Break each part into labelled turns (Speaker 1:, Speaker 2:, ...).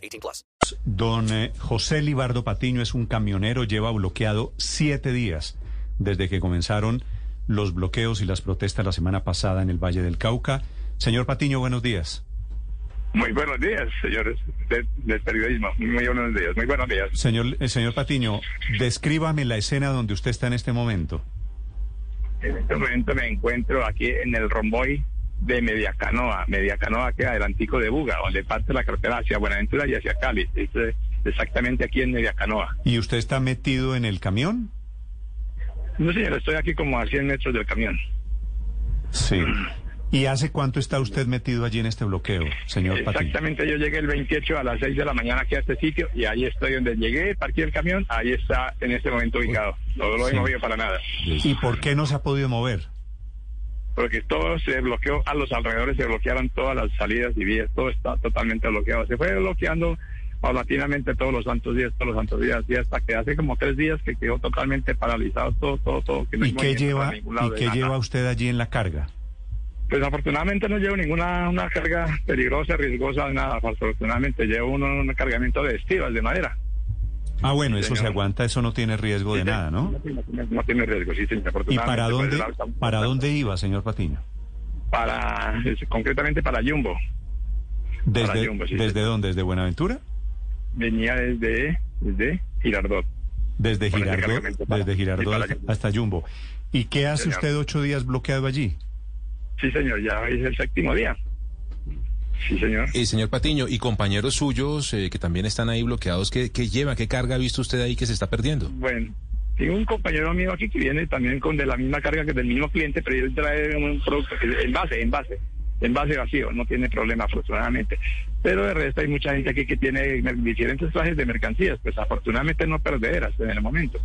Speaker 1: 18 plus.
Speaker 2: Don eh, José Libardo Patiño es un camionero, lleva bloqueado siete días desde que comenzaron los bloqueos y las protestas la semana pasada en el Valle del Cauca. Señor Patiño, buenos días.
Speaker 3: Muy buenos días, señores de- del periodismo. Muy buenos días, muy buenos días.
Speaker 2: Señor, eh, señor Patiño, descríbame la escena donde usted está en este momento.
Speaker 3: En este momento me encuentro aquí en el romboy de Mediacanoa. Mediacanoa queda adelantico de Buga, donde parte la carretera hacia Buenaventura y hacia Cali. Esto es exactamente aquí en Mediacanoa.
Speaker 2: ¿Y usted está metido en el camión?
Speaker 3: No, señor, estoy aquí como a 100 metros del camión.
Speaker 2: Sí. ¿Y hace cuánto está usted metido allí en este bloqueo, señor Patiño?
Speaker 3: Exactamente, yo llegué el 28 a las 6 de la mañana aquí a este sitio y ahí estoy donde llegué, parqué el camión, ahí está en este momento ubicado. No lo he
Speaker 2: Sí.
Speaker 3: movido para nada.
Speaker 2: ¿Y por qué no se ha podido mover?
Speaker 3: Porque todo se bloqueó a los alrededores, se bloquearon todas las salidas y vías, todo está totalmente bloqueado. Se fue bloqueando paulatinamente todos los santos días, todos los santos días, y hasta que hace como tres días que quedó totalmente paralizado todo, todo, todo. Que no
Speaker 2: ¿Y qué lleva, y qué lleva usted allí en la carga?
Speaker 3: Pues afortunadamente no llevo ninguna una carga peligrosa, riesgosa, nada. Afortunadamente llevo uno, un cargamento de estivas de madera.
Speaker 2: Ah, bueno, eso se aguanta, eso no tiene riesgo de nada, ¿no?
Speaker 3: tiene- No tiene riesgo, sí, señor.
Speaker 2: ¿Y para dónde, para dónde iba, señor Patiño?
Speaker 3: Para, es- concretamente para Jumbo.
Speaker 2: ¿Desde,
Speaker 3: Jumbo, sí,
Speaker 2: ¿desde dónde? ¿Desde Buenaventura?
Speaker 3: Venía desde, desde Girardot.
Speaker 2: Desde Girardot,
Speaker 3: para-
Speaker 2: desde Girardot hasta,
Speaker 3: Jumbo.
Speaker 2: hasta Jumbo. ¿Y qué hace
Speaker 3: Señor.
Speaker 2: usted ocho días bloqueado allí?
Speaker 3: Sí, señor, ya es el séptimo día. Sí, señor.
Speaker 4: Eh, señor Patiño, y compañeros suyos eh, que también están ahí bloqueados, ¿qué, qué lleva? ¿Qué carga ha visto usted ahí que se está perdiendo?
Speaker 3: Bueno, tengo un compañero mío aquí que viene también con de la misma carga que del mismo cliente, pero él trae un producto envase, envase, envase vacío, no tiene problema afortunadamente. Pero de resto hay mucha gente aquí que tiene diferentes clases de mercancías, pues afortunadamente no perderas en el momento.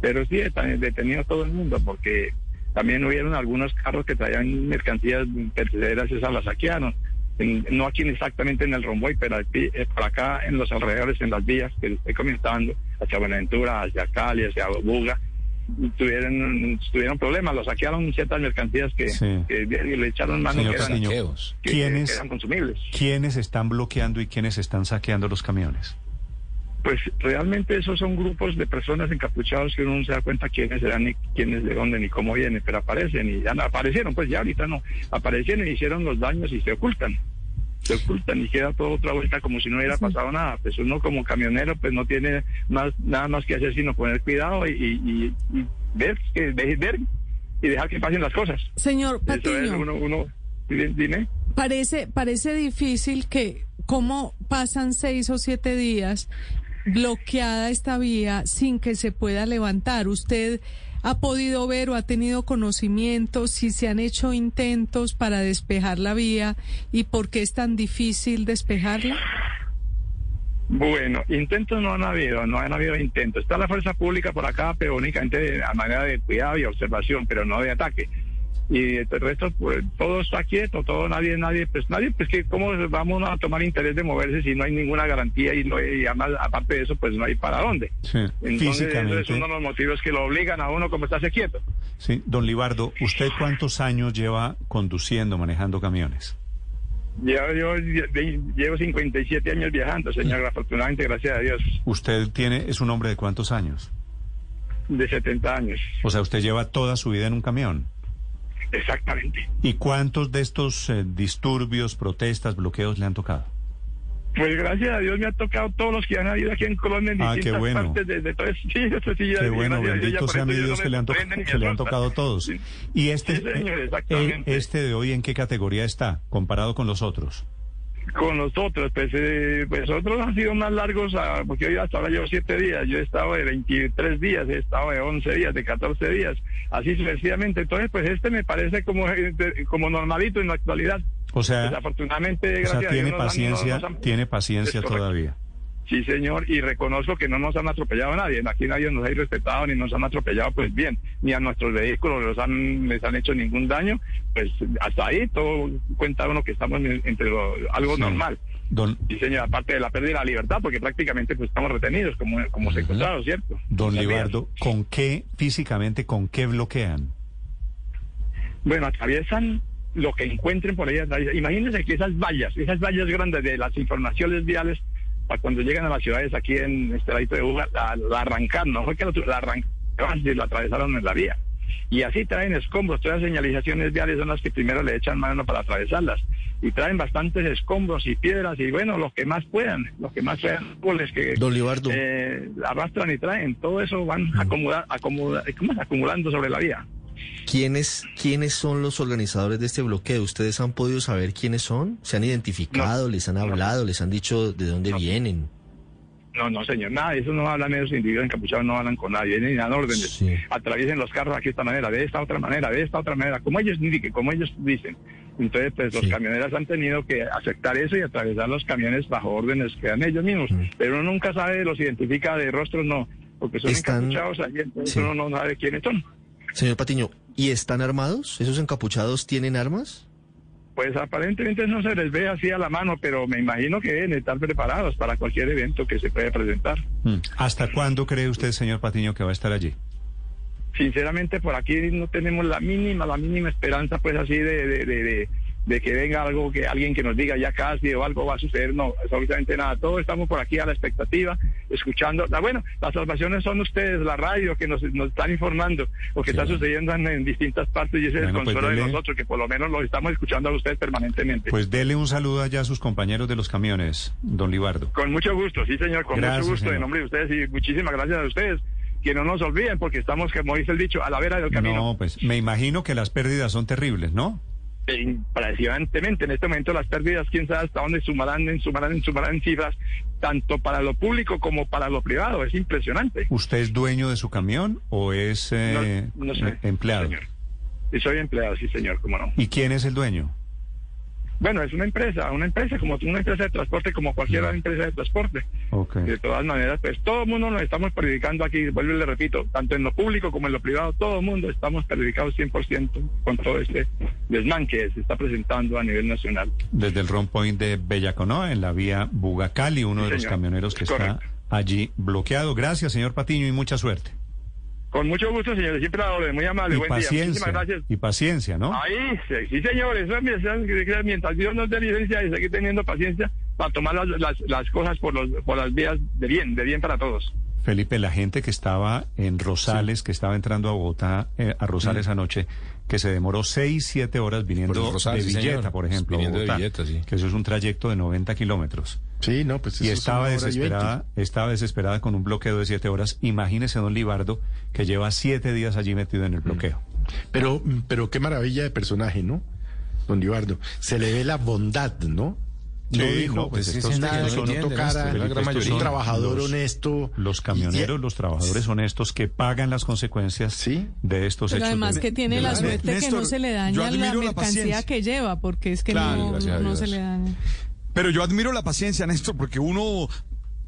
Speaker 3: Pero sí están detenidos todo el mundo porque también hubieron algunos carros que traían mercancías terceras, esas las saquearon. En- no aquí exactamente en el Romboy, pero aquí, eh, por acá en los alrededores, en las vías que estoy comentando, hacia Buenaventura, hacia Cali, hacia Buga, tuvieron, tuvieron problemas, lo saquearon ciertas mercancías que,
Speaker 2: Sí.
Speaker 3: que le echaron mano
Speaker 2: Señor
Speaker 3: que eran, que-
Speaker 2: ¿quiénes-
Speaker 3: que eran consumibles.
Speaker 2: ¿Quiénes están bloqueando y quiénes están saqueando los camiones?
Speaker 3: Pues realmente esos son grupos de personas encapuchados que uno no se da cuenta quiénes eran ni quiénes de dónde ni cómo vienen, pero aparecen y ya no, aparecieron, pues ya ahorita no, aparecieron y hicieron los daños y se ocultan. Se ocultan y queda todo otra vuelta como si no hubiera pasado nada. Pues uno como camionero pues no tiene más nada más que hacer sino poner cuidado y, y- y- y ver, que, ver y dejar que pasen las cosas.
Speaker 5: Señor
Speaker 3: Eso es
Speaker 5: Patiño,
Speaker 3: uno, uno, dime.
Speaker 5: parece, parece difícil que cómo pasan seis o siete días bloqueada esta vía sin que se pueda levantar. ¿Usted ha podido ver o ha tenido conocimiento si se han hecho intentos para despejar la vía y por qué es tan difícil despejarla?
Speaker 3: Bueno, intentos no han habido, no han habido intentos. Está la fuerza pública por acá, pero únicamente a manera de cuidado y observación, pero no de ataque. Y el resto, pues, todo está quieto, todo, nadie, nadie, pues nadie, pues que cómo vamos a tomar interés de moverse si no hay ninguna garantía y, no, y además, aparte de eso, pues no hay para dónde.
Speaker 2: Sí,
Speaker 3: Entonces, ese es uno de los motivos que lo obligan a uno como estarse quieto.
Speaker 2: Sí, don Libardo, ¿usted cuántos años lleva conduciendo, manejando camiones?
Speaker 3: Llevo, yo lle- llevo 57 años viajando, señor, afortunadamente, gracias a Dios,
Speaker 2: ¿Usted tiene, es un hombre de cuántos años?
Speaker 3: de 70 años.
Speaker 2: O sea, usted lleva toda su vida en un camión.
Speaker 3: Exactamente.
Speaker 2: ¿Y cuántos de estos eh, disturbios, protestas, bloqueos le han tocado?
Speaker 3: Pues gracias a Dios me ha tocado todos los que han habido aquí en Colombia en
Speaker 2: Ah, qué bueno.
Speaker 3: partes. Sí, eso sí, ya-
Speaker 2: Qué bueno, bendito
Speaker 3: por
Speaker 2: sea
Speaker 3: eso
Speaker 2: mi Dios que le han, to- que le han tocado todos.
Speaker 3: Sí.
Speaker 2: ¿Y este,
Speaker 3: Sí, señor,
Speaker 2: eh, este de hoy en qué categoría está comparado con los otros?
Speaker 3: Con nosotros, pues, eh, pues otros han sido más largos, ah, porque hoy hasta ahora llevo siete días, yo he estado de 23 días, he estado de 11 días, de 14 días, así sucesivamente. Entonces, pues este me parece como, eh, como normalito en la actualidad.
Speaker 2: O sea,
Speaker 3: Desafortunadamente,
Speaker 2: o sea
Speaker 3: gracias a
Speaker 2: tiene
Speaker 3: Dios, nos han-
Speaker 2: paciencia,
Speaker 3: nos han-
Speaker 2: tiene paciencia todavía.
Speaker 3: Sí, señor, y reconozco que no nos han atropellado a nadie. Aquí nadie nos ha irrespetado ni nos han atropellado, pues bien, ni a nuestros vehículos los han, les han hecho ningún daño. Pues hasta ahí todo cuenta uno que estamos en- entre lo- algo
Speaker 2: Sí.
Speaker 3: normal.
Speaker 2: Don,
Speaker 3: Sí, señor, aparte de la pérdida de la libertad, porque prácticamente pues estamos retenidos como, como secuestrados, ¿cierto?
Speaker 2: don. Libardo, ¿con qué físicamente, con qué bloquean?
Speaker 3: Bueno, atraviesan lo que encuentren por ahí. atraviesan. Imagínense que esas vallas, esas vallas grandes de las informaciones viales, para cuando llegan a las ciudades aquí en este ladito de Buga, la, la arrancaron, no fue que lo, la arrancaron y lo atravesaron en la vía. Y así traen escombros, todas las señalizaciones viales son las que primero le echan mano para atravesarlas. Y traen bastantes escombros y piedras y bueno, los que más puedan, los que más puedan, árboles que eh, arrastran y traen, todo eso van acomoda, acomoda, ¿cómo es? acumulando sobre la vía.
Speaker 6: ¿Quiénes, ¿Quiénes son los organizadores de este bloqueo? ¿Ustedes han podido saber quiénes son? ¿Se han identificado? ¿Les han hablado? ¿Les han dicho de dónde
Speaker 3: No.
Speaker 6: vienen?
Speaker 3: No, no, señor, nada, eso no hablan esos individuos encapuchados, no hablan con nadie, ni dan órdenes.
Speaker 6: Sí.
Speaker 3: Atraviesen los carros aquí de esta manera, de esta otra manera, de esta otra manera, como ellos indiquen, como ellos dicen. Entonces, pues los
Speaker 6: Sí.
Speaker 3: camioneros han tenido que aceptar eso y atravesar los camiones bajo órdenes que dan ellos mismos.
Speaker 6: Mm.
Speaker 3: Pero uno nunca sabe, los identifica de rostros, no, porque son
Speaker 6: Están-
Speaker 3: encapuchados allí, entonces
Speaker 6: Sí.
Speaker 3: uno no sabe quiénes son.
Speaker 6: Señor Patiño, ¿y están armados? ¿Esos encapuchados tienen armas?
Speaker 3: Pues aparentemente no se les ve así a la mano, pero me imagino que deben estar preparados para cualquier evento que se pueda presentar.
Speaker 2: Mm. ¿Hasta cuándo cree usted, señor Patiño, que va a estar allí?
Speaker 3: sinceramente por aquí no tenemos la mínima, la mínima esperanza pues así de, de, de, de- de que venga algo, que alguien que nos diga ya casi o algo va a suceder, no, absolutamente nada, todos estamos por aquí a la expectativa, escuchando, ah, bueno, las salvaciones son ustedes, la radio que nos, nos están informando lo que está sucediendo en, en distintas partes y ese es el
Speaker 2: pues
Speaker 3: consuelo de nosotros, que por lo menos lo estamos escuchando a ustedes permanentemente.
Speaker 2: Pues dele un saludo allá a sus compañeros de los camiones, don Libardo.
Speaker 3: Con mucho gusto, sí señor, con
Speaker 2: Gracias,
Speaker 3: mucho gusto
Speaker 2: señor.
Speaker 3: en nombre de ustedes y muchísimas gracias a ustedes. Que no nos olviden porque estamos, como dice el dicho, a la vera del camino.
Speaker 2: No, pues me imagino que las pérdidas son terribles, ¿no?
Speaker 3: E impresionantemente en este momento las pérdidas, quién sabe hasta dónde sumarán, en, sumarán, en, sumarán en cifras, tanto para lo público como para lo privado. Es impresionante.
Speaker 2: ¿Usted es dueño de su camión o es eh,
Speaker 3: no, no sé,
Speaker 2: empleado?
Speaker 3: señor. Soy empleado, sí, señor, cómo no.
Speaker 2: ¿Y quién es el dueño?
Speaker 3: Bueno, es una empresa, una empresa como una empresa de transporte, como cualquier empresa de transporte.
Speaker 2: Ok.
Speaker 3: De todas maneras, pues todo el mundo nos estamos perjudicando aquí, vuelvo y le repito, tanto en lo público como en lo privado, todo el mundo estamos perjudicados 100% con todo este desmán que se está presentando a nivel nacional.
Speaker 2: Desde el Ron Point de Bellaconoa, en la vía Bugacali, uno
Speaker 3: Sí,
Speaker 2: de los camioneros que
Speaker 3: Correcto.
Speaker 2: está allí bloqueado. Gracias, señor Patiño, y mucha suerte.
Speaker 3: Con mucho gusto, señores, siempre la orden, muy amable,
Speaker 2: y
Speaker 3: buen día.
Speaker 2: paciencia.
Speaker 3: Muchísimas gracias.
Speaker 2: Y paciencia, ¿no?
Speaker 3: Ahí, sí, sí, señor, eso es mientras, Dios nos dé licencia y seguir teniendo paciencia para tomar las, las, las cosas por, los, por las vías de bien, de bien para todos.
Speaker 2: Felipe, la gente que estaba en Rosales, que estaba entrando a Bogotá, eh, a Rosales anoche, que se demoró seis, siete horas viniendo
Speaker 4: Por el Rosal,
Speaker 2: de Villeta, por ejemplo, a
Speaker 4: Viniendo de
Speaker 2: Bogotá,
Speaker 4: Villeta, sí.
Speaker 2: que eso es un trayecto de 90 kilómetros.
Speaker 7: Sí, no, pues
Speaker 2: Y
Speaker 7: es
Speaker 2: estaba desesperada, estaba desesperada con un bloqueo de siete horas. Imagínese don Libardo, que lleva siete días allí metido en el bloqueo.
Speaker 7: veinte. Pero, pero qué maravilla de personaje, ¿no? Don Libardo. Se le ve la bondad, ¿no?
Speaker 2: No
Speaker 4: Sí,
Speaker 2: dijo,
Speaker 4: no, pues
Speaker 2: pues
Speaker 4: sí,
Speaker 2: estos
Speaker 4: sí,
Speaker 7: Nada que
Speaker 4: se
Speaker 7: no tocara,
Speaker 4: la gran
Speaker 2: estos
Speaker 4: mayoría.
Speaker 7: un trabajador
Speaker 2: los-
Speaker 7: honesto.
Speaker 2: Los
Speaker 7: Y-
Speaker 2: camioneros, los trabajadores honestos que pagan las consecuencias
Speaker 7: Sí.
Speaker 2: de estos
Speaker 5: Pero
Speaker 2: hechos.
Speaker 5: además
Speaker 2: de-
Speaker 5: que tiene
Speaker 2: de
Speaker 5: la
Speaker 2: la-
Speaker 5: suerte que no se le daña la mercancía que lleva, porque es que
Speaker 8: Claro,
Speaker 5: no, se le daña.
Speaker 8: Pero yo admiro la paciencia, Néstor, porque uno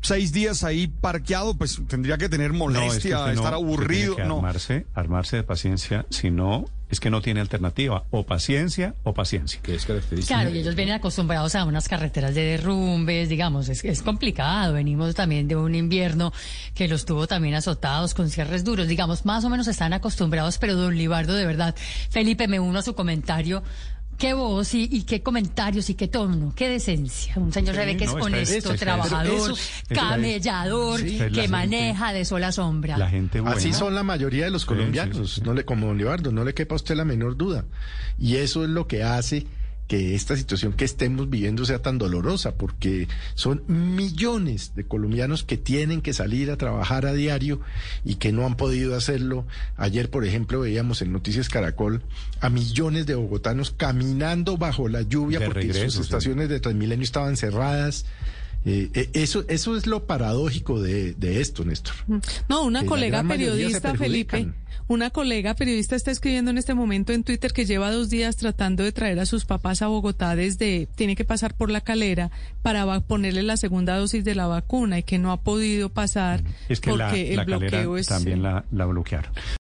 Speaker 8: seis días ahí parqueado, pues tendría que tener
Speaker 2: No, es que
Speaker 8: molestia,
Speaker 2: no-
Speaker 8: estar aburrido.
Speaker 2: tiene que
Speaker 8: No,
Speaker 2: armarse, armarse de paciencia, si no, es que no tiene alternativa. O paciencia o paciencia.
Speaker 4: Que es característica.
Speaker 9: Claro, y ellos vienen acostumbrados a unas carreteras de derrumbes, digamos, es, es complicado. Venimos también de un invierno que los tuvo también azotados con cierres duros, digamos, más o menos están acostumbrados, pero don Libardo, de verdad, Felipe, me uno a su comentario. Qué voz y, y qué comentarios y qué tono, qué decencia. Un señor
Speaker 2: Sí,
Speaker 9: se ve que es
Speaker 2: no,
Speaker 9: honesto,
Speaker 2: está-
Speaker 9: trabajador,
Speaker 2: está-
Speaker 9: camellador,
Speaker 2: Sí.
Speaker 9: Que
Speaker 2: gente-
Speaker 9: maneja de sol a sombra.
Speaker 2: La gente buena.
Speaker 7: Así son la mayoría de los colombianos,
Speaker 2: sí, sí.
Speaker 7: no le como don Libardo, no le quepa a usted la menor duda. Y eso es lo que hace que esta situación que estemos viviendo sea tan dolorosa, porque son millones de colombianos que tienen que salir a trabajar a diario y que no han podido hacerlo. Ayer, por ejemplo, veíamos en Noticias Caracol a millones de bogotanos caminando bajo la lluvia
Speaker 2: De
Speaker 7: porque
Speaker 2: regreso,
Speaker 7: sus
Speaker 2: sí.
Speaker 7: estaciones de Transmilenio estaban cerradas. Eh, eh, eso, eso es lo paradójico de, de esto, Néstor.
Speaker 5: No, una colega periodista, Felipe, una colega periodista está escribiendo en este momento en Twitter que lleva dos días tratando de traer a sus papás a Bogotá desde, tiene que pasar por la calera para va- ponerle la segunda dosis de la vacuna y que no ha podido pasar
Speaker 2: Es que la,
Speaker 5: porque el
Speaker 2: la calera
Speaker 5: bloqueo es...
Speaker 2: también la, la bloquearon.